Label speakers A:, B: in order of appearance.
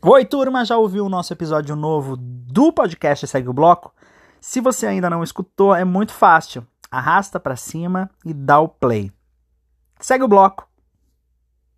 A: Oi, turma, já ouviu o nosso episódio novo do podcast Segue o Bloco? Se você ainda não escutou, é muito fácil. Arrasta para cima e dá o play. Segue o bloco.